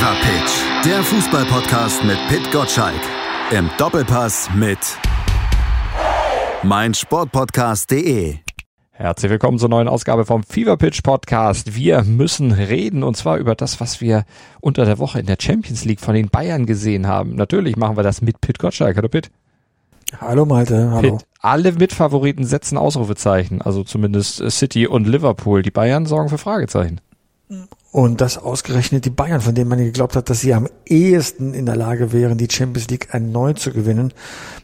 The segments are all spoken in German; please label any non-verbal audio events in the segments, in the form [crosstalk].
Fever Pitch, der Fußballpodcast mit Pit Gottschalk. Im Doppelpass mit meinsportpodcast.de. Herzlich willkommen zur neuen Ausgabe vom Fever Pitch Podcast. Wir müssen reden und zwar über das, was wir unter der Woche in der Champions League von den Bayern gesehen haben. Natürlich machen wir das mit Pit Gottschalk. Hallo Pit. Hallo Malte, hallo. Pitt, alle Mitfavoriten setzen Ausrufezeichen, also zumindest City und Liverpool. Die Bayern sorgen für Fragezeichen. Und das ausgerechnet die Bayern, von denen man geglaubt hat, dass sie am ehesten in der Lage wären, die Champions League erneut zu gewinnen,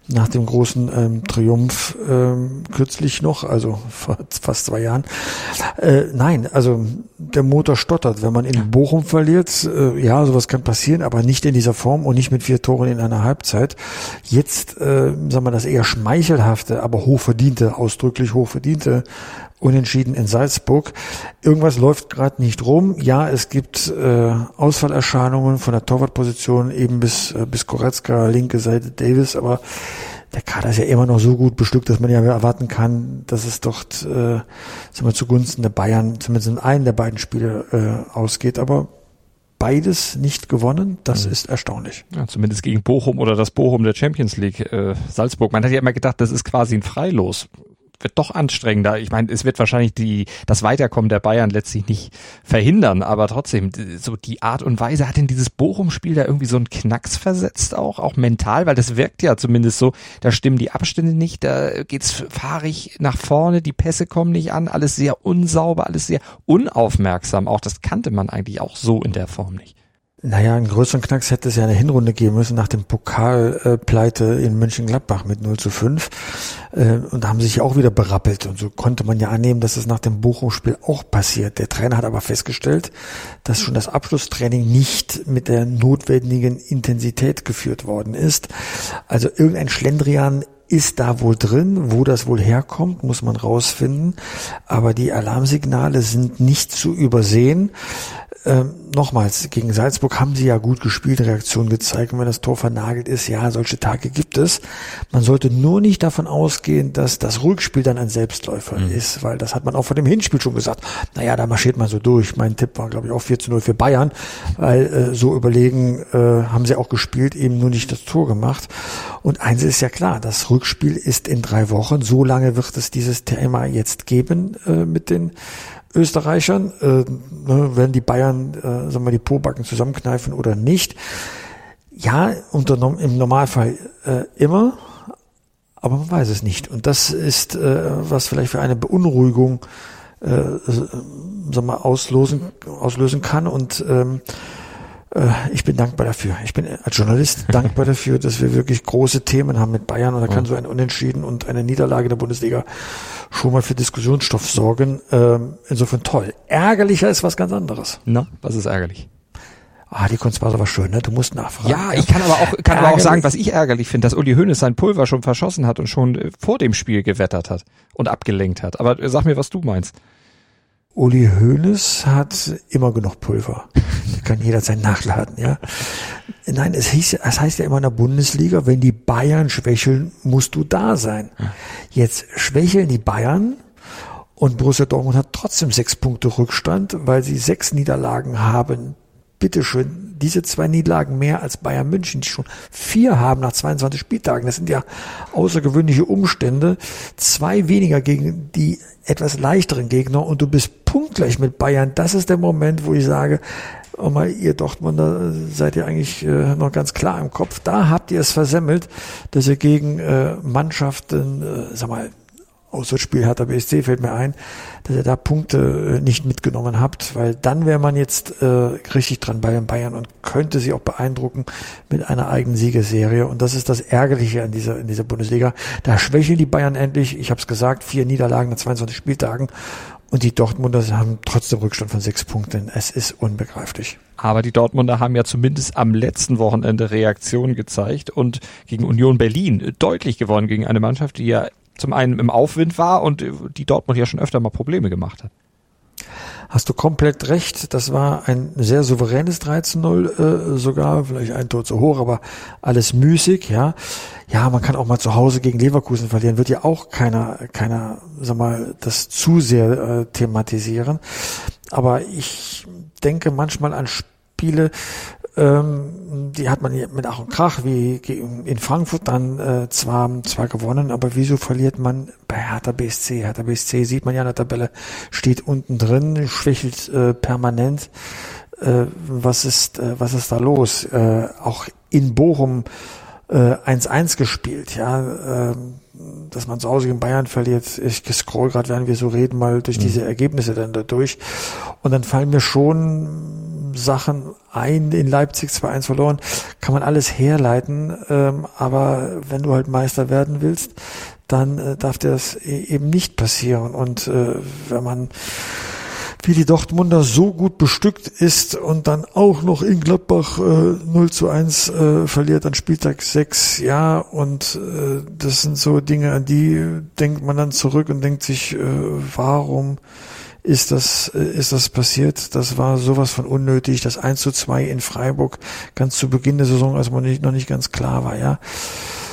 nach dem großen ähm, Triumph ähm, kürzlich noch, also vor fast zwei Jahren. Äh, nein, also der Motor stottert. Wenn man in Bochum verliert, äh, ja, sowas kann passieren, aber nicht in dieser Form und nicht mit vier Toren in einer Halbzeit. Jetzt, äh, sagen wir das eher schmeichelhafte, aber hochverdiente, ausdrücklich hochverdiente Unentschieden in Salzburg. Irgendwas läuft gerade nicht rum. Ja, es gibt äh, Ausfallerscheinungen von der Torwartposition eben bis, äh, bis Koretzka, linke Seite Davis, aber der Kader ist ja immer noch so gut bestückt, dass man ja erwarten kann, dass es dort äh, sagen wir, zugunsten der Bayern zumindest in einem der beiden Spiele äh, ausgeht. Aber beides nicht gewonnen, das mhm. ist erstaunlich. Ja, zumindest gegen Bochum oder das Bochum der Champions League äh, Salzburg. Man hat ja immer gedacht, das ist quasi ein Freilos wird doch anstrengender. Ich meine, es wird wahrscheinlich die, das Weiterkommen der Bayern letztlich nicht verhindern, aber trotzdem, so die Art und Weise hat in dieses Bochum-Spiel da irgendwie so einen Knacks versetzt auch, auch mental, weil das wirkt ja zumindest so, da stimmen die Abstände nicht, da geht's fahrig nach vorne, die Pässe kommen nicht an, alles sehr unsauber, alles sehr unaufmerksam, auch das kannte man eigentlich auch so in der Form nicht. Naja, einen größeren Knacks hätte es ja eine Hinrunde geben müssen nach dem Pokalpleite in Mönchengladbach mit 0 zu 5. Äh, und da haben sie sich auch wieder berappelt. Und so konnte man ja annehmen, dass es nach dem Bochum-Spiel auch passiert. Der Trainer hat aber festgestellt, dass schon das Abschlusstraining nicht mit der notwendigen Intensität geführt worden ist. Also irgendein Schlendrian ist da wohl drin, wo das wohl herkommt, muss man rausfinden. Aber die Alarmsignale sind nicht zu übersehen. Ähm, nochmals, gegen Salzburg haben sie ja gut gespielt, Reaktion gezeigt. Und wenn das Tor vernagelt ist, ja, solche Tage gibt es. Man sollte nur nicht davon ausgehen, dass das Rückspiel dann ein Selbstläufer mhm. ist, weil das hat man auch vor dem Hinspiel schon gesagt. Naja, da marschiert man so durch. Mein Tipp war, glaube ich, auch 4 zu 0 für Bayern, weil äh, so überlegen äh, haben sie auch gespielt, eben nur nicht das Tor gemacht. Und eins ist ja klar, das Rückspiel ist in drei Wochen. So lange wird es dieses Thema jetzt geben äh, mit den Österreichern, äh, ne, werden die Bayern, äh, sagen wir, die Pobacken zusammenkneifen oder nicht. Ja, unter, im Normalfall äh, immer, aber man weiß es nicht. Und das ist, äh, was vielleicht für eine Beunruhigung äh, sagen wir, auslösen, auslösen kann. Und ähm, äh, ich bin dankbar dafür. Ich bin als Journalist [laughs] dankbar dafür, dass wir wirklich große Themen haben mit Bayern und da kann so ein Unentschieden und eine Niederlage der Bundesliga schon mal für Diskussionsstoff sorgen. Ähm, insofern toll. Ärgerlicher ist was ganz anderes. Na, was ist ärgerlich? Ah, die Kunstpause war schön, ne? Du musst nachfragen. Ja, ich kann aber auch, kann aber auch sagen, was ich ärgerlich finde, dass Uli Hoeneß sein Pulver schon verschossen hat und schon äh, vor dem Spiel gewettert hat und abgelenkt hat. Aber äh, sag mir, was du meinst. Uli Hoeneß hat immer genug Pulver. kann jederzeit nachladen, ja. Nein, es, hieß, es heißt ja immer in der Bundesliga, wenn die Bayern schwächeln, musst du da sein. Jetzt schwächeln die Bayern und Borussia Dortmund hat trotzdem sechs Punkte Rückstand, weil sie sechs Niederlagen haben. Bitteschön, diese zwei Niederlagen mehr als Bayern München, die schon vier haben nach 22 Spieltagen. Das sind ja außergewöhnliche Umstände. Zwei weniger gegen die etwas leichteren Gegner und du bist punktgleich mit Bayern. Das ist der Moment, wo ich sage, oh mal, ihr Dortmunder seid ihr eigentlich äh, noch ganz klar im Kopf. Da habt ihr es versemmelt, dass ihr gegen äh, Mannschaften, äh, sag mal, Auswärtsspiel Hertha BSC fällt mir ein, dass ihr da Punkte äh, nicht mitgenommen habt, weil dann wäre man jetzt äh, richtig dran bei den Bayern und könnte sie auch beeindrucken mit einer eigenen Siegesserie. Und das ist das Ärgerliche an dieser, in dieser Bundesliga. Da schwächeln die Bayern endlich. Ich habe es gesagt, vier Niederlagen nach 22 Spieltagen. Und die Dortmunder haben trotzdem Rückstand von sechs Punkten. Es ist unbegreiflich. Aber die Dortmunder haben ja zumindest am letzten Wochenende Reaktion gezeigt und gegen Union Berlin deutlich gewonnen gegen eine Mannschaft, die ja zum einen im Aufwind war und die Dortmund ja schon öfter mal Probleme gemacht hat. Hast du komplett recht. Das war ein sehr souveränes 13-0 äh, sogar, vielleicht ein Tor zu hoch, aber alles müßig, ja. Ja, man kann auch mal zu Hause gegen Leverkusen verlieren, wird ja auch keiner, keiner, sag mal, das zu sehr äh, thematisieren. Aber ich denke manchmal an Spiele, Ähm, die hat man mit Ach und Krach wie in Frankfurt dann äh, zwar, zwar gewonnen, aber wieso verliert man bei Hertha BSC? Hertha BSC sieht man ja in der Tabelle, steht unten drin, schwächelt äh, permanent. Äh, was ist, äh, was ist da los? Äh, auch in Bochum 1-1 äh, gespielt, ja. Äh, dass man zu Hause in Bayern verliert. Ich scroll gerade, während wir so reden, mal durch mhm. diese Ergebnisse dann da durch. Und dann fallen mir schon Sachen ein, in Leipzig 2-1 verloren, kann man alles herleiten, ähm, aber wenn du halt Meister werden willst, dann äh, darf das e-, eben nicht passieren. Und äh, wenn man wie die Dortmunder so gut bestückt ist und dann auch noch in Gladbach äh, 0 zu 1 äh, verliert an Spieltag 6, ja, und äh, das sind so Dinge, an die denkt man dann zurück und denkt sich, äh, warum ist das, äh, ist das passiert? Das war sowas von unnötig, das 1 zu 2 in Freiburg ganz zu Beginn der Saison, als man nicht, noch nicht ganz klar war, ja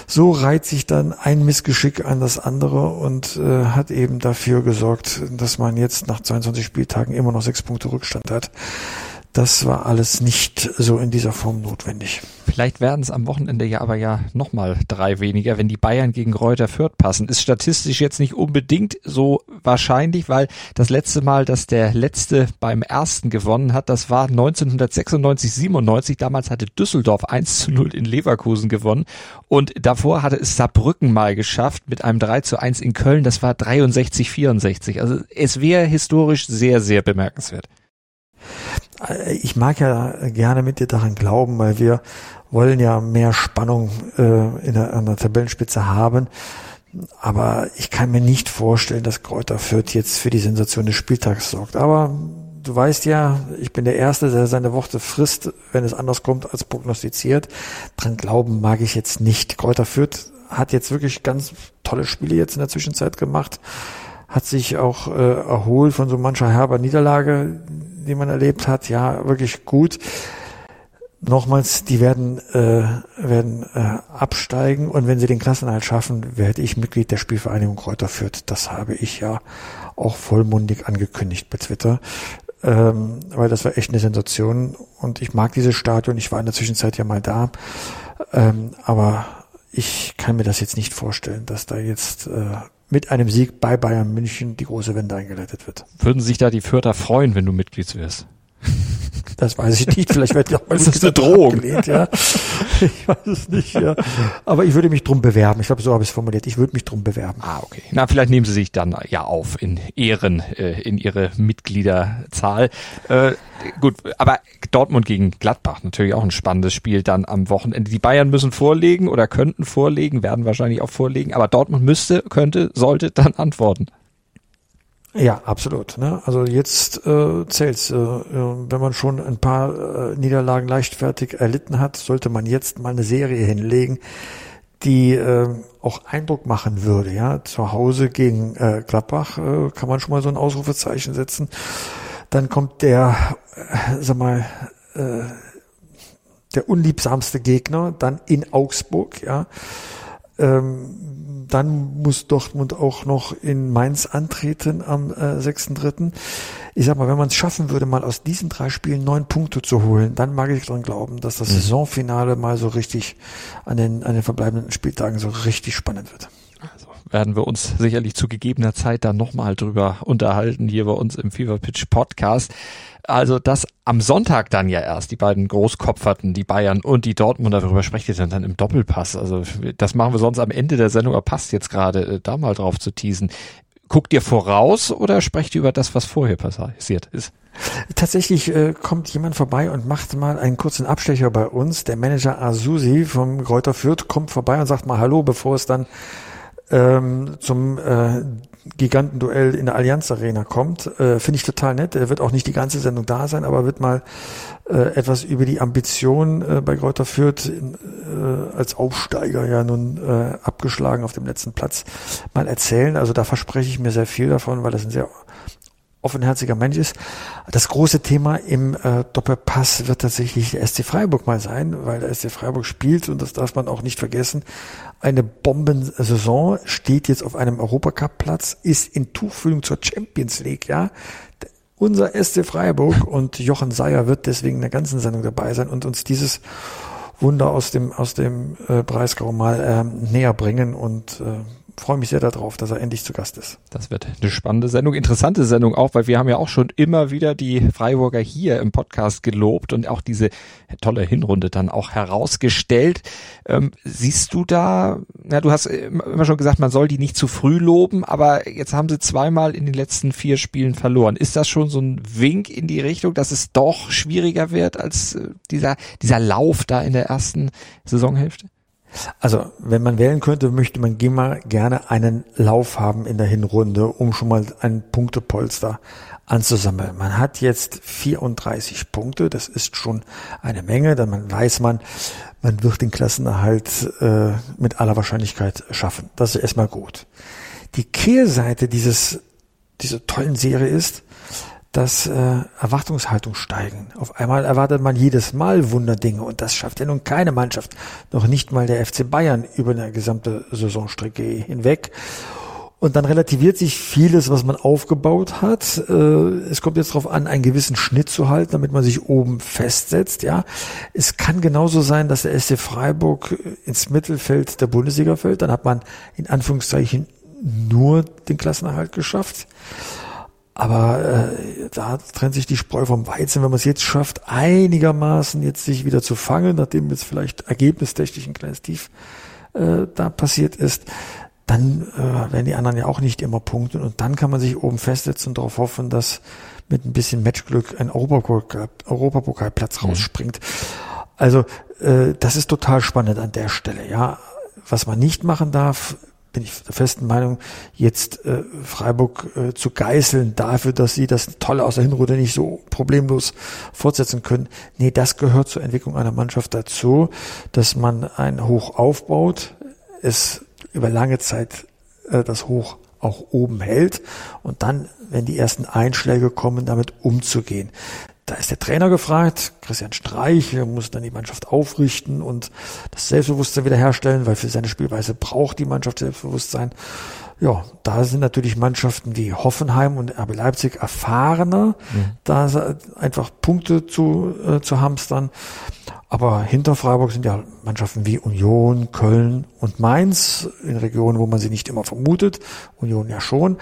so reiht sich dann ein Missgeschick an das andere und äh, hat eben dafür gesorgt, dass man jetzt nach 22 Spieltagen immer noch sechs Punkte Rückstand hat. Das war alles nicht so in dieser Form notwendig. Vielleicht werden es am Wochenende ja aber ja nochmal drei weniger, wenn die Bayern gegen Reuter Fürth passen. Ist statistisch jetzt nicht unbedingt so wahrscheinlich, weil das letzte Mal, dass der letzte beim ersten gewonnen hat, das war 1996, 97. Damals hatte Düsseldorf 1 zu 0 in Leverkusen gewonnen. Und davor hatte es Saarbrücken mal geschafft mit einem 3 zu 1 in Köln. Das war 63, 64. Also es wäre historisch sehr, sehr bemerkenswert. Ich mag ja gerne mit dir daran glauben, weil wir wollen ja mehr Spannung äh, in der, an der Tabellenspitze haben. Aber ich kann mir nicht vorstellen, dass Kräuter Fürth jetzt für die Sensation des Spieltags sorgt. Aber du weißt ja, ich bin der Erste, der seine Worte frisst, wenn es anders kommt als prognostiziert. Dran glauben mag ich jetzt nicht. Kräuter Fürth hat jetzt wirklich ganz tolle Spiele jetzt in der Zwischenzeit gemacht, hat sich auch äh, erholt von so mancher herber Niederlage, die man erlebt hat, ja, wirklich gut. Nochmals, die werden, äh, werden äh, absteigen und wenn sie den Klassenhalt schaffen, werde ich Mitglied der Spielvereinigung Kräuter Fürth. Das habe ich ja auch vollmundig angekündigt bei Twitter, ähm, weil das war echt eine Sensation und ich mag dieses Stadion. Ich war in der Zwischenzeit ja mal da, ähm, aber ich kann mir das jetzt nicht vorstellen, dass da jetzt äh, mit einem Sieg bei Bayern München die große Wende eingeleitet wird. Würden sich da die Fürther freuen, wenn du Mitglied wirst? Das weiß ich nicht. Vielleicht wird ja auch mal das ist eine Drohung. Abgelehnt, ja. Ich weiß es nicht, ja. Aber ich würde mich drum bewerben. Ich glaube, so habe ich es formuliert. Ich würde mich drum bewerben. Ah, okay. Na, vielleicht nehmen Sie sich dann ja auf in Ehren, äh, in Ihre Mitgliederzahl. Äh, gut, aber Dortmund gegen Gladbach, natürlich auch ein spannendes Spiel dann am Wochenende. Die Bayern müssen vorlegen oder könnten vorlegen, werden wahrscheinlich auch vorlegen, aber Dortmund müsste, könnte, sollte dann antworten. Ja, absolut. Ne? Also jetzt äh, zählt's. Äh, wenn man schon ein paar äh, Niederlagen leichtfertig erlitten hat, sollte man jetzt mal eine Serie hinlegen, die äh, auch Eindruck machen würde. Ja, zu Hause gegen äh, Gladbach äh, kann man schon mal so ein Ausrufezeichen setzen. Dann kommt der, äh, sag mal, äh, der unliebsamste Gegner, dann in Augsburg. Ja. Ähm, dann muss Dortmund auch noch in Mainz antreten am äh, 6.3. Ich sag mal, wenn man es schaffen würde, mal aus diesen drei Spielen neun Punkte zu holen, dann mag ich dran glauben, dass das mhm. Saisonfinale mal so richtig an den, an den verbleibenden Spieltagen so richtig spannend wird. Also werden wir uns sicherlich zu gegebener Zeit dann nochmal drüber unterhalten hier bei uns im Fever Pitch Podcast. Also das am Sonntag dann ja erst, die beiden Großkopferten, die Bayern und die Dortmunder, darüber sprecht ihr dann, dann im Doppelpass. Also das machen wir sonst am Ende der Sendung, aber passt jetzt gerade äh, da mal drauf zu teasen. Guckt ihr voraus oder sprecht ihr über das, was vorher passiert ist? Tatsächlich äh, kommt jemand vorbei und macht mal einen kurzen Abstecher bei uns. Der Manager Azusi vom Kräuter Fürth kommt vorbei und sagt mal Hallo, bevor es dann ähm, zum äh, Gigantenduell in der Allianz Arena kommt. Äh, Finde ich total nett. Er wird auch nicht die ganze Sendung da sein, aber wird mal äh, etwas über die Ambition äh, bei Kräuter Fürth äh, als Aufsteiger ja nun äh, abgeschlagen auf dem letzten Platz mal erzählen. Also da verspreche ich mir sehr viel davon, weil das ein sehr offenherziger Mensch ist. Das große Thema im äh, Doppelpass wird tatsächlich der SC Freiburg mal sein, weil der SC Freiburg spielt und das darf man auch nicht vergessen. Eine Bombensaison steht jetzt auf einem Europacup-Platz, ist in Tuchfühlung zur Champions League, ja. unser SC Freiburg und Jochen Seyer wird deswegen in der ganzen Sendung dabei sein und uns dieses Wunder aus dem, aus dem äh, Breisgau mal äh, näher bringen und äh, freue mich sehr darauf, dass er endlich zu Gast ist. Das wird eine spannende Sendung, interessante Sendung auch, weil wir haben ja auch schon immer wieder die Freiburger hier im Podcast gelobt und auch diese tolle Hinrunde dann auch herausgestellt. Ähm, siehst du da, na, du hast immer schon gesagt, man soll die nicht zu früh loben, aber jetzt haben sie zweimal in den letzten vier Spielen verloren. Ist das schon so ein Wink in die Richtung, dass es doch schwieriger wird als äh, dieser, dieser Lauf da in der ersten Saisonhälfte? Also, wenn man wählen könnte, möchte man immer gerne einen Lauf haben in der Hinrunde, um schon mal ein Punktepolster anzusammeln. Man hat jetzt 34 Punkte, das ist schon eine Menge, dann man weiß man, man wird den Klassenerhalt äh, mit aller Wahrscheinlichkeit schaffen. Das ist erstmal gut. Die Kehrseite dieses, dieser tollen Serie ist, dass äh, Erwartungshaltung steigen. Auf einmal erwartet man jedes Mal Wunderdinge und das schafft ja nun keine Mannschaft, noch nicht mal der FC Bayern über eine gesamte Saisonstrecke hinweg. Und dann relativiert sich vieles, was man aufgebaut hat. Äh, es kommt jetzt darauf an, einen gewissen Schnitt zu halten, damit man sich oben festsetzt. Ja, es kann genauso sein, dass der SC Freiburg ins Mittelfeld der Bundesliga fällt. Dann hat man in Anführungszeichen nur den Klassenerhalt geschafft. Aber äh, da trennt sich die Spreu vom Weizen, wenn man es jetzt schafft, einigermaßen jetzt sich wieder zu fangen, nachdem jetzt vielleicht ergebnistechnisch ein kleines Tief äh, da passiert ist, dann äh, werden die anderen ja auch nicht immer punkten und dann kann man sich oben festsetzen und darauf hoffen, dass mit ein bisschen Matchglück ein Europapokal, Europapokalplatz mhm. rausspringt. Also äh, das ist total spannend an der Stelle. Ja, was man nicht machen darf, bin ich der festen Meinung, jetzt äh, Freiburg äh, zu geißeln dafür, dass sie das Tolle aus der Hinrunde nicht so problemlos fortsetzen können. Nee, das gehört zur Entwicklung einer Mannschaft dazu, dass man ein Hoch aufbaut, es über lange Zeit äh, das Hoch auch oben hält und dann, wenn die ersten Einschläge kommen, damit umzugehen. Da ist der Trainer gefragt, Christian Streich, er muss dann die Mannschaft aufrichten und das Selbstbewusstsein wiederherstellen, weil für seine Spielweise braucht die Mannschaft Selbstbewusstsein. Ja, da sind natürlich Mannschaften wie Hoffenheim und RB Leipzig erfahrener, mhm. da einfach Punkte zu, äh, zu hamstern. Aber hinter Freiburg sind ja Mannschaften wie Union, Köln und Mainz in Regionen, wo man sie nicht immer vermutet. Union ja schon.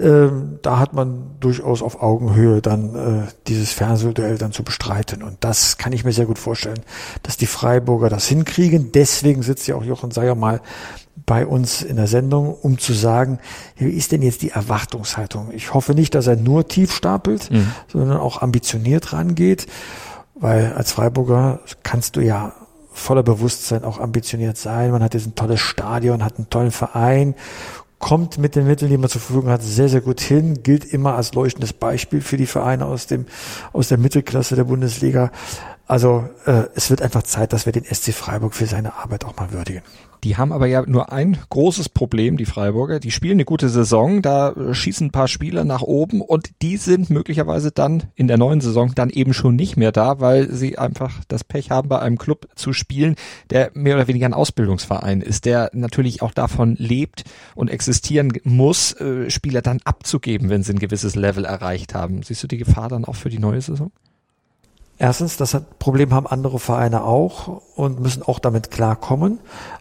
Ähm, da hat man durchaus auf Augenhöhe dann äh, dieses Fernsehduell dann zu bestreiten. Und das kann ich mir sehr gut vorstellen, dass die Freiburger das hinkriegen. Deswegen sitzt ja auch Jochen Seyer mal bei uns in der Sendung, um zu sagen, wie ist denn jetzt die Erwartungshaltung? Ich hoffe nicht, dass er nur tief stapelt, mhm. sondern auch ambitioniert rangeht. Weil als Freiburger kannst du ja voller Bewusstsein auch ambitioniert sein. Man hat jetzt ein tolles Stadion, hat einen tollen Verein, kommt mit den Mitteln, die man zur Verfügung hat, sehr, sehr gut hin, gilt immer als leuchtendes Beispiel für die Vereine aus dem, aus der Mittelklasse der Bundesliga. Also äh, es wird einfach Zeit, dass wir den SC Freiburg für seine Arbeit auch mal würdigen. Die haben aber ja nur ein großes Problem, die Freiburger. Die spielen eine gute Saison, da schießen ein paar Spieler nach oben und die sind möglicherweise dann in der neuen Saison dann eben schon nicht mehr da, weil sie einfach das Pech haben, bei einem Club zu spielen, der mehr oder weniger ein Ausbildungsverein ist, der natürlich auch davon lebt und existieren muss, äh, Spieler dann abzugeben, wenn sie ein gewisses Level erreicht haben. Siehst du die Gefahr dann auch für die neue Saison? Erstens, das Problem haben andere Vereine auch und müssen auch damit klarkommen.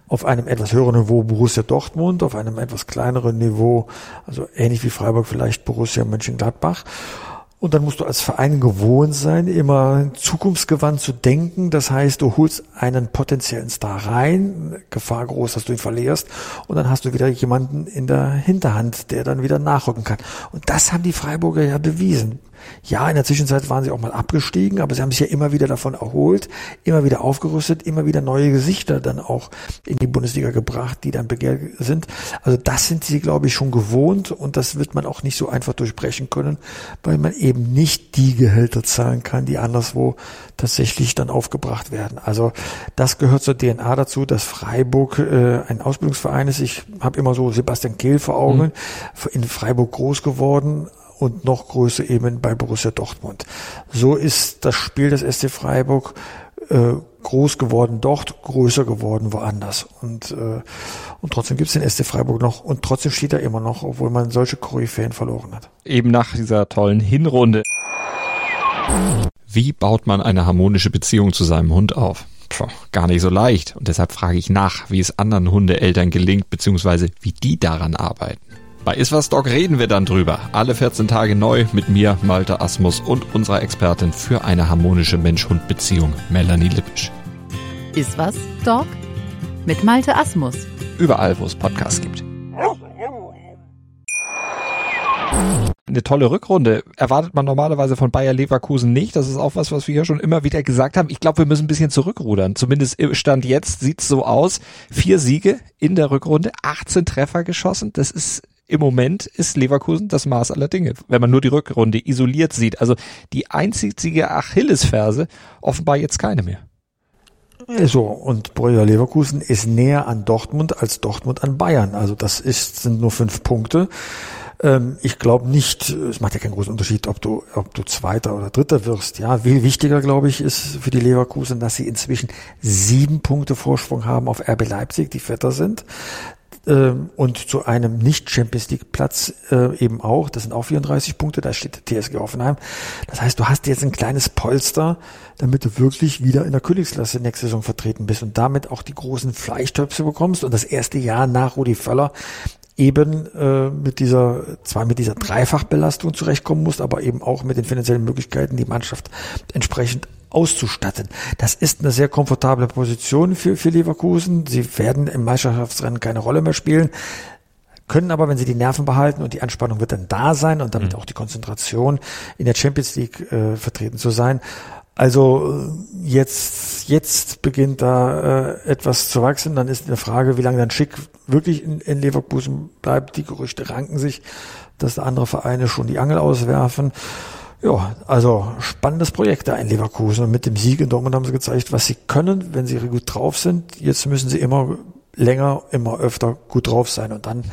Auf einem etwas höheren Niveau Borussia Dortmund, auf einem etwas kleineren Niveau, also ähnlich wie Freiburg vielleicht Borussia Mönchengladbach. Und dann musst du als Verein gewohnt sein, immer zukunftsgewandt zu denken. Das heißt, du holst einen potenziellen Star rein, Gefahr groß, dass du ihn verlierst, und dann hast du wieder jemanden in der Hinterhand, der dann wieder nachrücken kann. Und das haben die Freiburger ja bewiesen. Ja, in der Zwischenzeit waren sie auch mal abgestiegen, aber sie haben sich ja immer wieder davon erholt, immer wieder aufgerüstet, immer wieder neue Gesichter dann auch in die Bundesliga gebracht, die dann begehrt sind. Also das sind sie, glaube ich, schon gewohnt und das wird man auch nicht so einfach durchbrechen können, weil man eben nicht die Gehälter zahlen kann, die anderswo tatsächlich dann aufgebracht werden. Also das gehört zur DNA dazu, dass Freiburg äh, ein Ausbildungsverein ist. Ich habe immer so Sebastian Kehl vor Augen, mhm. in Freiburg groß geworden, und noch größer eben bei Borussia Dortmund. So ist das Spiel des SC Freiburg äh, groß geworden dort, größer geworden woanders. Und, äh, und trotzdem gibt's den SC Freiburg noch und trotzdem steht er immer noch, obwohl man solche Koryphäen verloren hat. Eben nach dieser tollen Hinrunde. Wie baut man eine harmonische Beziehung zu seinem Hund auf? Puh, gar nicht so leicht. Und deshalb frage ich nach, wie es anderen Hundeeltern gelingt, beziehungsweise wie die daran arbeiten. Bei Iswas Dog reden wir dann drüber. Alle 14 Tage neu mit mir, Malte Asmus und unserer Expertin für eine harmonische Mensch-Hund-Beziehung, Melanie Lippisch. Iswas Dog mit Malte Asmus. Überall, wo es Podcasts gibt. eine tolle Rückrunde erwartet man normalerweise von Bayer Leverkusen nicht. Das ist auch was, was wir ja schon immer wieder gesagt haben. Ich glaube, wir müssen ein bisschen zurückrudern. Zumindest Stand jetzt sieht's so aus. Vier Siege in der Rückrunde, 18 Treffer geschossen. Das ist im Moment ist Leverkusen das Maß aller Dinge, wenn man nur die Rückrunde isoliert sieht. Also die einzige Achillesferse offenbar jetzt keine mehr. So, und Bayer Leverkusen ist näher an Dortmund als Dortmund an Bayern. Also das ist, sind nur fünf Punkte. Ähm, ich glaube nicht, es macht ja keinen großen Unterschied, ob du, ob du Zweiter oder Dritter wirst. Ja, viel wichtiger, glaube ich, ist für die Leverkusen, dass sie inzwischen sieben Punkte Vorsprung haben auf RB Leipzig, die Vetter sind und zu einem Nicht-Champions League-Platz äh, eben auch. Das sind auch 34 Punkte, da steht TSG Hoffenheim. Das heißt, du hast jetzt ein kleines Polster, damit du wirklich wieder in der Königsklasse nächste Saison vertreten bist und damit auch die großen Fleischtöpfe bekommst und das erste Jahr nach Rudi Völler eben äh, mit dieser, zwar mit dieser Dreifachbelastung zurechtkommen musst, aber eben auch mit den finanziellen Möglichkeiten, die Mannschaft entsprechend auszustatten. Das ist eine sehr komfortable Position für, für Leverkusen. Sie werden im Meisterschaftsrennen keine Rolle mehr spielen können aber, wenn sie die Nerven behalten und die Anspannung wird dann da sein und damit mhm. auch die Konzentration in der Champions League äh, vertreten zu sein, also äh, jetzt, jetzt beginnt da äh, etwas zu wachsen. Dann ist eine Frage, wie lange dann Schick wirklich in, in Leverkusen bleibt. Die Gerüchte ranken sich, dass andere Vereine schon die Angel auswerfen. Ja, also spannendes Projekt da in Leverkusen. Und mit dem Sieg in Dortmund haben sie gezeigt, was sie können, wenn sie gut drauf sind. Jetzt müssen sie immer länger, immer öfter gut drauf sein und dann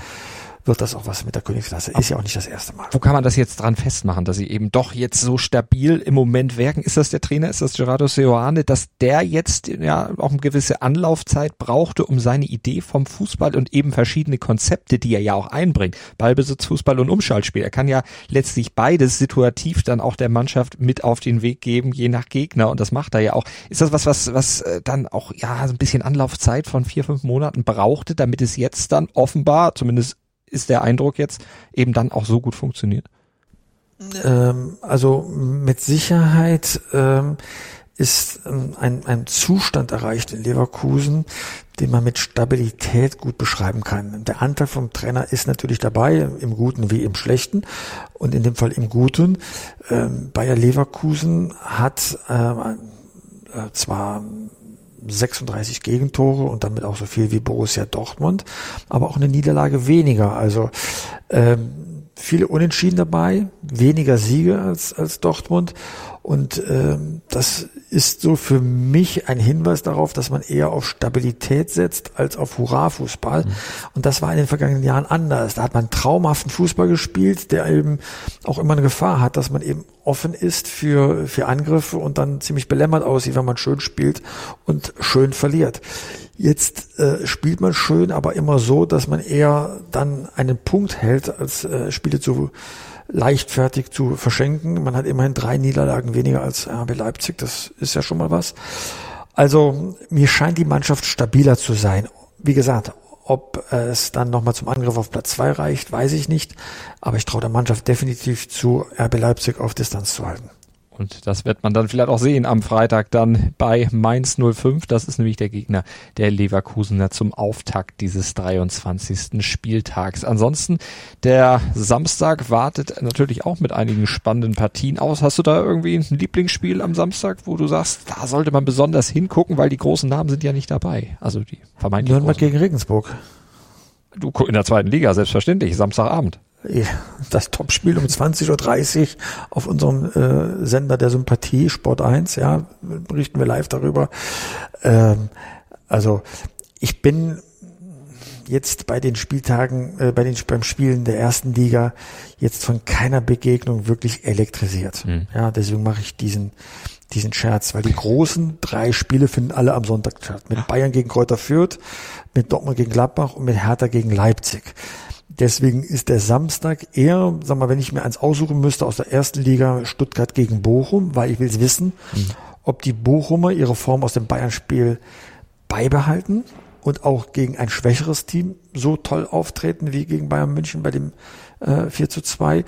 wird das auch was mit der Königsklasse. Ist ja auch nicht das erste Mal. Wo kann man das jetzt dran festmachen, dass sie eben doch jetzt so stabil im Moment wirken? Ist das der Trainer? Ist das Gerardo Seoane, dass der jetzt ja auch eine gewisse Anlaufzeit brauchte, um seine Idee vom Fußball und eben verschiedene Konzepte, die er ja auch einbringt, Ballbesitz, Fußball und Umschaltspiel. Er kann ja letztlich beides situativ dann auch der Mannschaft mit auf den Weg geben, je nach Gegner. Und das macht er ja auch. Ist das was, was, was äh, dann auch ja ein bisschen Anlaufzeit von vier, fünf Monaten brauchte, damit es jetzt dann offenbar, zumindest ist der Eindruck jetzt, eben dann auch so gut funktioniert? Ähm, also mit Sicherheit ähm, ist ähm, ein, ein Zustand erreicht in Leverkusen, den man mit Stabilität gut beschreiben kann. Der Anteil vom Trainer ist natürlich dabei, im Guten wie im Schlechten und in dem Fall im Guten. Ähm, Bayer Leverkusen hat äh, äh zwar 36 Gegentore und damit auch so viel wie Borussia Dortmund, aber auch eine Niederlage weniger. Also ähm, viele Unentschieden dabei, weniger Siege als, als Dortmund. Und ähm, das ist so für mich ein Hinweis darauf, dass man eher auf Stabilität setzt als auf Hurra-Fußball. Mhm. Und das war in den vergangenen Jahren anders. Da hat man traumhaften Fußball gespielt, der eben auch immer eine Gefahr hat, dass man eben offen ist für, für Angriffe und dann ziemlich belämmert aussieht, wenn man schön spielt und schön verliert. Jetzt äh, spielt man schön, aber immer so, dass man eher dann einen Punkt hält, als äh, Spiele zu leichtfertig zu verschenken. Man hat immerhin drei Niederlagen weniger als RB Leipzig. Das ist ja schon mal was. Also mir scheint die Mannschaft stabiler zu sein. Wie gesagt, ob es dann nochmal zum Angriff auf Platz zwei reicht, weiß ich nicht. Aber ich traue der Mannschaft definitiv zu, RB Leipzig auf Distanz zu halten. Und das wird man dann vielleicht auch sehen am Freitag dann bei Mainz 05. Das ist nämlich der Gegner der Leverkusener zum Auftakt dieses 23. Spieltags. Ansonsten, der Samstag wartet natürlich auch mit einigen spannenden Partien aus. Hast du da irgendwie ein Lieblingsspiel am Samstag, wo du sagst, da sollte man besonders hingucken, weil die großen Namen sind ja nicht dabei. Also die vermeintlich Nürnberg gegen Regensburg. Du in der zweiten Liga, selbstverständlich, Samstagabend das Topspiel um 20.30 Uhr auf unserem äh, Sender der Sympathie, Sport 1, ja, berichten wir live darüber. Ähm, also ich bin jetzt bei den Spieltagen, äh, bei den beim Spielen der ersten Liga jetzt von keiner Begegnung wirklich elektrisiert. Mhm. Ja, deswegen mache ich diesen diesen Scherz, weil die großen drei Spiele finden alle am Sonntag statt. Mit Bayern gegen Kräuter Fürth, mit Dortmund gegen Gladbach und mit Hertha gegen Leipzig. Deswegen ist der Samstag eher, sag mal, wenn ich mir eins aussuchen müsste aus der ersten Liga Stuttgart gegen Bochum, weil ich will wissen, mhm. ob die Bochumer ihre Form aus dem Bayern-Spiel beibehalten und auch gegen ein schwächeres Team so toll auftreten wie gegen Bayern München bei dem äh, 4 zu 2.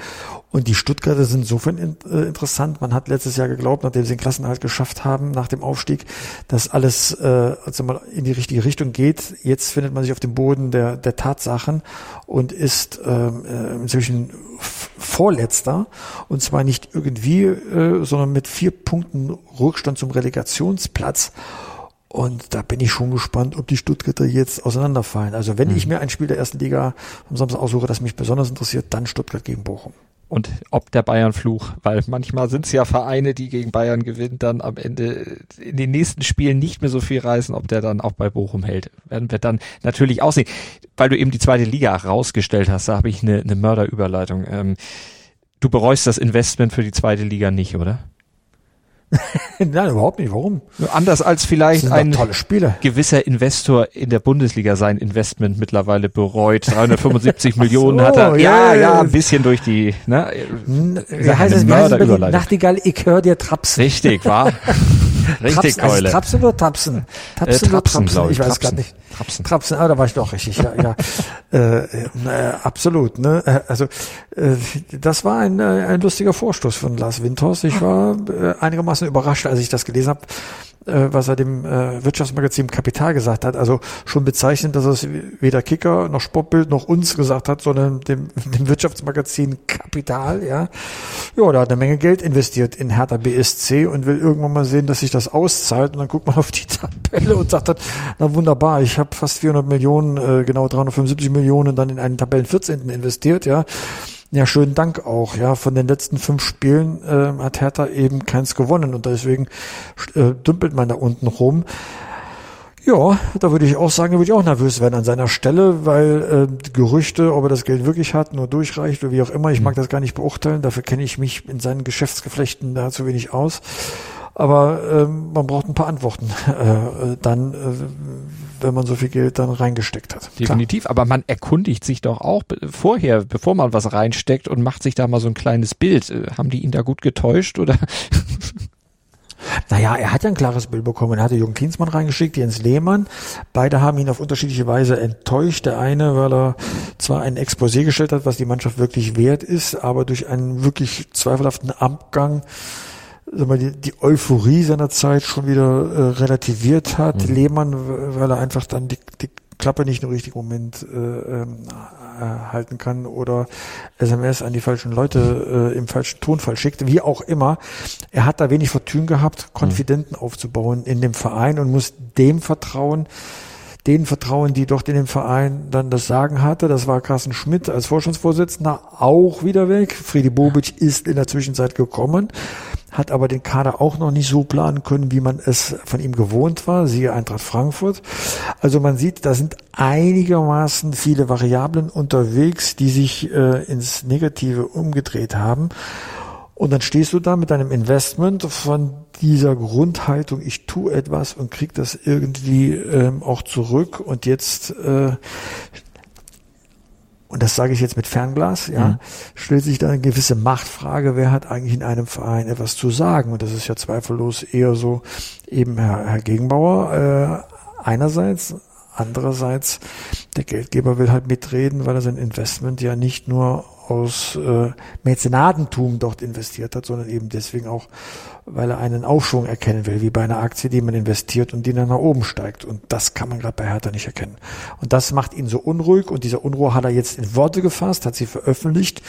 Und die Stuttgarter sind insofern in, äh, interessant. Man hat letztes Jahr geglaubt, nachdem sie den Klassenhalt geschafft haben, nach dem Aufstieg, dass alles äh, also mal in die richtige Richtung geht. Jetzt findet man sich auf dem Boden der, der Tatsachen und ist ähm, äh, inzwischen Vorletzter. Und zwar nicht irgendwie, äh, sondern mit vier Punkten Rückstand zum Relegationsplatz. Und da bin ich schon gespannt, ob die Stuttgarter jetzt auseinanderfallen. Also wenn mhm. ich mir ein Spiel der ersten Liga am Samstag aussuche, das mich besonders interessiert, dann Stuttgart gegen Bochum. Und ob der Bayern-Fluch, weil manchmal sind es ja Vereine, die gegen Bayern gewinnen, dann am Ende in den nächsten Spielen nicht mehr so viel reißen, ob der dann auch bei Bochum hält. Werden wir dann natürlich aussehen. Weil du eben die zweite Liga rausgestellt hast, da habe ich eine, eine Mörderüberleitung. Ähm, du bereust das Investment für die zweite Liga nicht, oder? [laughs] Nein, überhaupt nicht. Warum? Anders als vielleicht ein gewisser Investor in der Bundesliga sein Investment mittlerweile bereut. [laughs] 375 Millionen so, hat er. Ja, ja, ja, ein bisschen durch die. Ne, wie heißt es? Wie heißt es Nachtigall, ich höre dir trapsen. Richtig, war. [laughs] Richtig, Trapsen, Keule. Trapsen oder Tapsen? Tapsen, äh, Trapsen, oder Trapsen? Ich, ich weiß gar nicht. Trapsen. Trapsen, ah, da war ich doch richtig. Ja, ja. [laughs] äh, äh, absolut. Ne? Äh, also äh, das war ein, äh, ein lustiger Vorstoß von Lars Windhorst. Ich war äh, einigermaßen überrascht, als ich das gelesen habe äh, was er dem äh, Wirtschaftsmagazin Kapital gesagt hat. Also schon bezeichnend, dass er es weder Kicker noch Sportbild noch uns gesagt hat, sondern dem, [laughs] dem Wirtschaftsmagazin Kapital. Ja, ja, da hat eine Menge Geld investiert in Hertha BSC und will irgendwann mal sehen, dass sich das auszahlt. Und dann guckt man auf die [laughs] Tabelle und sagt dann, na wunderbar, ich habe fast 400 Millionen, äh, genau 375 Millionen dann in einen Tabellen 14. investiert. Ja, ja, schönen Dank auch. Ja, von den letzten fünf Spielen äh, hat Hertha eben keins gewonnen und deswegen äh, dümpelt man da unten rum. Ja, da würde ich auch sagen, da würde ich auch nervös werden an seiner Stelle, weil äh, Gerüchte, ob er das Geld wirklich hat, nur durchreicht oder wie auch immer, ich mag mhm. das gar nicht beurteilen, dafür kenne ich mich in seinen Geschäftsgeflechten da zu wenig aus. Aber ähm, man braucht ein paar Antworten [laughs] äh, dann, äh, wenn man so viel Geld dann reingesteckt hat. Definitiv, Klar. aber man erkundigt sich doch auch vorher, bevor man was reinsteckt und macht sich da mal so ein kleines Bild. Äh, haben die ihn da gut getäuscht oder? [laughs] Naja, er hat ja ein klares Bild bekommen. Er hatte Jürgen Klinsmann reingeschickt, Jens Lehmann. Beide haben ihn auf unterschiedliche Weise enttäuscht. Der eine, weil er zwar ein Exposé gestellt hat, was die Mannschaft wirklich wert ist, aber durch einen wirklich zweifelhaften Abgang sag mal, die, die Euphorie seiner Zeit schon wieder äh, relativiert hat. Mhm. Lehmann, weil er einfach dann die, die Klappe nicht im richtigen Moment äh, ähm, äh, halten kann oder SMS an die falschen Leute äh, im falschen Tonfall schickt, wie auch immer. Er hat da wenig Fortune gehabt, Konfidenten mhm. aufzubauen in dem Verein und muss dem vertrauen, denen vertrauen, die dort in dem Verein dann das Sagen hatte. Das war Carsten Schmidt als Vorstandsvorsitzender auch wieder weg. Friedi Bobic ist in der Zwischenzeit gekommen hat aber den Kader auch noch nicht so planen können, wie man es von ihm gewohnt war, siehe Eintracht Frankfurt. Also man sieht, da sind einigermaßen viele Variablen unterwegs, die sich äh, ins Negative umgedreht haben. Und dann stehst du da mit deinem Investment von dieser Grundhaltung, ich tue etwas und krieg das irgendwie ähm, auch zurück. Und jetzt äh, und das sage ich jetzt mit Fernglas, ja, mhm. stellt sich da eine gewisse Machtfrage, wer hat eigentlich in einem Verein etwas zu sagen? Und das ist ja zweifellos eher so eben Herr, Herr Gegenbauer äh, einerseits, andererseits der Geldgeber will halt mitreden, weil er sein Investment ja nicht nur aus äh, Mäzenatentum dort investiert hat, sondern eben deswegen auch, weil er einen Aufschwung erkennen will, wie bei einer Aktie, die man investiert und die dann nach oben steigt. Und das kann man gerade bei Hertha nicht erkennen. Und das macht ihn so unruhig und diese Unruhe hat er jetzt in Worte gefasst, hat sie veröffentlicht.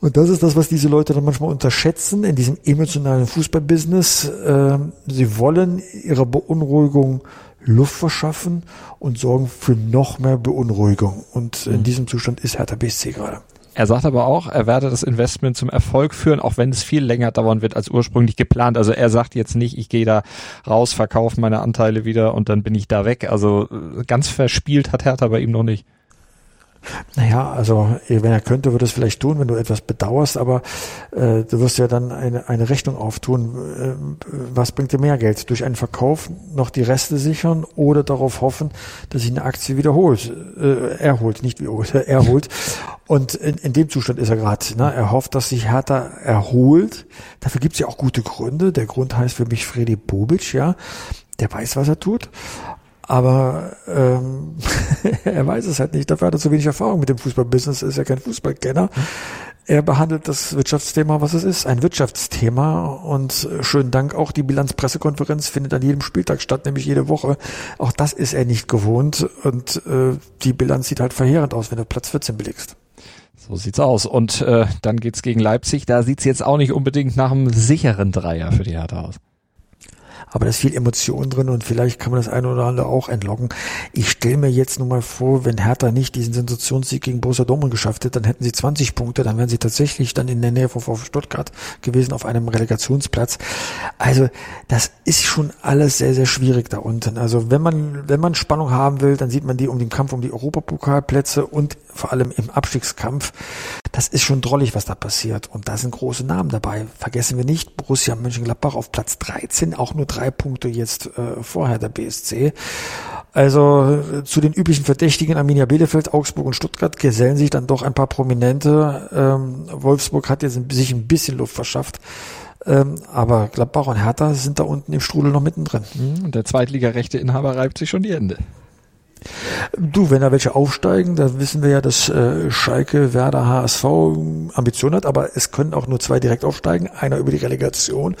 Und das ist das, was diese Leute dann manchmal unterschätzen in diesem emotionalen Fußballbusiness. Ähm, sie wollen ihrer Beunruhigung Luft verschaffen und sorgen für noch mehr Beunruhigung. Und in mhm. diesem Zustand ist Hertha BSC gerade. Er sagt aber auch, er werde das Investment zum Erfolg führen, auch wenn es viel länger dauern wird als ursprünglich geplant. Also er sagt jetzt nicht, ich gehe da raus, verkaufe meine Anteile wieder und dann bin ich da weg. Also äh, ganz verspielt hat Hertha bei ihm noch nicht. Naja, also wenn er könnte, würde es vielleicht tun, wenn du etwas bedauerst, aber äh, du wirst ja dann eine, eine Rechnung auftun. Äh, was bringt dir mehr Geld? Durch einen Verkauf noch die Reste sichern oder darauf hoffen, dass sich eine Aktie wiederholt, äh, erholt, nicht wiederholt, [laughs] erholt. Und in, in dem Zustand ist er gerade. Ne? Er hofft, dass sich Hertha erholt. Dafür gibt es ja auch gute Gründe. Der Grund heißt für mich Freddy Bobic, ja. Der weiß, was er tut aber ähm, [laughs] er weiß es halt nicht. Dafür hat er zu wenig Erfahrung mit dem Fußballbusiness, ist ja kein Fußballkenner. Er behandelt das Wirtschaftsthema, was es ist, ein Wirtschaftsthema. Und äh, schönen Dank auch, die Bilanzpressekonferenz findet an jedem Spieltag statt, nämlich jede Woche. Auch das ist er nicht gewohnt. Und äh, die Bilanz sieht halt verheerend aus, wenn du Platz 14 belegst. So sieht's aus. Und äh, dann geht's gegen Leipzig. Da sieht's jetzt auch nicht unbedingt nach einem sicheren Dreier für die Hertha aus aber da ist viel Emotion drin und vielleicht kann man das eine oder andere auch entlocken. Ich stelle mir jetzt nur mal vor, wenn Hertha nicht diesen Sensationssieg gegen Borussia Dortmund geschafft hätte, dann hätten sie 20 Punkte, dann wären sie tatsächlich dann in der Nähe von VfB Stuttgart gewesen auf einem Relegationsplatz. Also das ist schon alles sehr, sehr schwierig da unten. Also wenn man, wenn man Spannung haben will, dann sieht man die um den Kampf um die Europapokalplätze und vor allem im Abstiegskampf. Das ist schon drollig, was da passiert. Und da sind große Namen dabei. Vergessen wir nicht, Borussia Mönchengladbach auf Platz 13, auch nur drei Punkte jetzt äh, vorher der BSC. Also äh, zu den üblichen Verdächtigen Arminia Bielefeld, Augsburg und Stuttgart gesellen sich dann doch ein paar Prominente. Ähm, Wolfsburg hat jetzt sich ein bisschen Luft verschafft. Ähm, aber Gladbach und Hertha sind da unten im Strudel noch mittendrin. Mhm, und der Zweitligarechte Inhaber reibt sich schon die Hände. Du, wenn da welche aufsteigen, da wissen wir ja, dass äh, Schalke, Werder, HSV Ambitionen hat, aber es können auch nur zwei direkt aufsteigen, einer über die Relegation.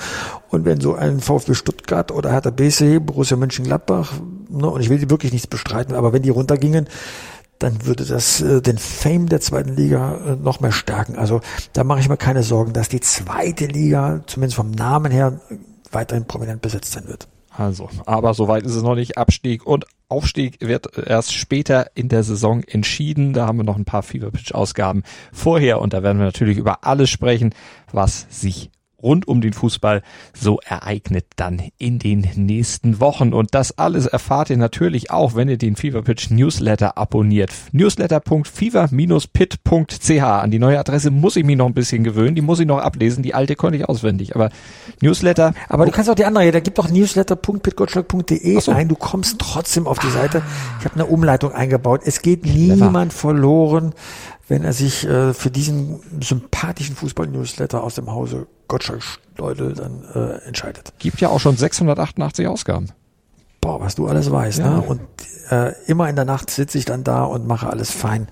Und wenn so ein VfB Stuttgart oder Hertha BC, Borussia Mönchengladbach, ne, und ich will die wirklich nichts bestreiten, aber wenn die runtergingen, dann würde das äh, den Fame der zweiten Liga äh, noch mehr stärken. Also da mache ich mir keine Sorgen, dass die zweite Liga, zumindest vom Namen her, weiterhin prominent besetzt sein wird. Also, aber soweit ist es noch nicht. Abstieg und Aufstieg wird erst später in der Saison entschieden. Da haben wir noch ein paar Fever Pitch Ausgaben vorher und da werden wir natürlich über alles sprechen, was sich rund um den Fußball so ereignet dann in den nächsten Wochen. Und das alles erfahrt ihr natürlich auch, wenn ihr den Fever Pitch Newsletter abonniert. Newsletter.fever-pit.ch. An die neue Adresse muss ich mich noch ein bisschen gewöhnen. Die muss ich noch ablesen. Die alte konnte ich auswendig. Aber Newsletter. Aber du kannst auch die andere, da gibt doch newsletter.pitgottschlag.de so. Nein, Du kommst trotzdem auf die Seite. Ich habe eine Umleitung eingebaut. Es geht niemand verloren wenn er sich äh, für diesen sympathischen Fußball-Newsletter aus dem Hause Gottschalk-Leute dann äh, entscheidet. Gibt ja auch schon 688 Ausgaben. Boah, was du alles weißt. Ja. Ne? Und äh, immer in der Nacht sitze ich dann da und mache alles fein.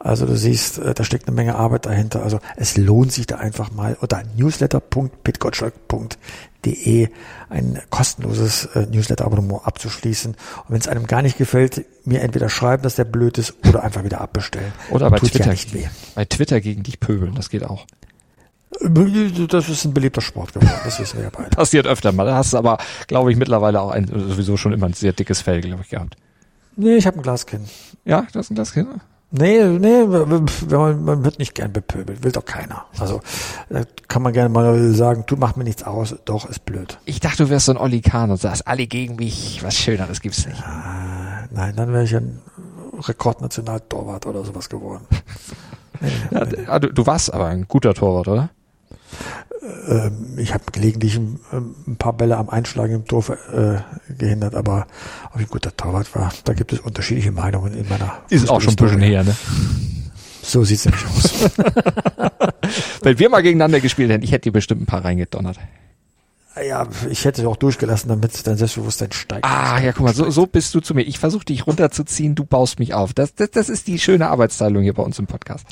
Also du siehst, äh, da steckt eine Menge Arbeit dahinter. Also es lohnt sich da einfach mal unter newsletter.pitgottschalk.de ein kostenloses äh, Newsletter-Abonnement abzuschließen. Und wenn es einem gar nicht gefällt, mir entweder schreiben, dass der blöd ist oder einfach wieder abbestellen. Oder bei Tut Twitter. Ja nicht weh. Bei Twitter gegen dich pöbeln, das geht auch. Das ist ein beliebter Sport geworden, das wissen wir ja beide. [laughs] Passiert öfter mal. Da hast du aber, glaube ich, mittlerweile auch ein, sowieso schon immer ein sehr dickes Fell, glaube ich, gehabt. Nee, ich habe ein Glaskinn. Ja, das ist ein Glaskinn? Nee, nee, man, man wird nicht gern bepöbelt, will doch keiner. Also da kann man gerne mal sagen, du mach mir nichts aus, doch, ist blöd. Ich dachte, du wärst so ein Olli Kahn und sagst, alle gegen mich, was Schöneres gibt's nicht. Ja, nein, dann wäre ich ein Rekordnationaltorwart oder sowas geworden. nee, [laughs] ja, nee. Ah, du, du warst aber ein guter Torwart, oder? Ähm, ich habe gelegentlich ein, ein, paar Bälle am Einschlagen im Tor äh, gehindert, aber ob ich ein guter Torwart war, da gibt es unterschiedliche Meinungen in meiner Ist auch schon ein bisschen her, ne? So sieht's nämlich aus. [laughs] Wenn wir mal gegeneinander gespielt hätten, ich hätte dir bestimmt ein paar reingedonnert. Ja, ich hätte auch durchgelassen, damit dein Selbstbewusstsein steigt. Ah, ja, guck mal, so, so bist du zu mir. Ich versuche dich runterzuziehen, du baust mich auf. Das, das, das ist die schöne Arbeitsteilung hier bei uns im Podcast.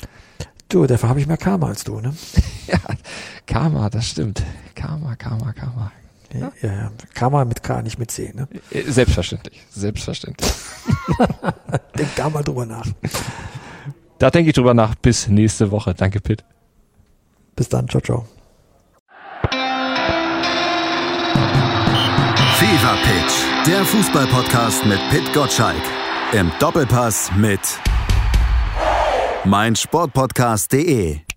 Du, dafür habe ich mehr Karma als du, ne? [laughs] ja, Karma, das stimmt. Karma, Karma, Karma. Ja, ja, ja. Karma mit K, nicht mit C, ne? Äh, selbstverständlich, selbstverständlich. [laughs] Denk da mal drüber nach. Da denke ich drüber nach. Bis nächste Woche. Danke, Pitt. Bis dann. Ciao, ciao. Fever Pitch, der Fußballpodcast mit Pitt Gottschalk. Im Doppelpass mit meinsportpodcast.de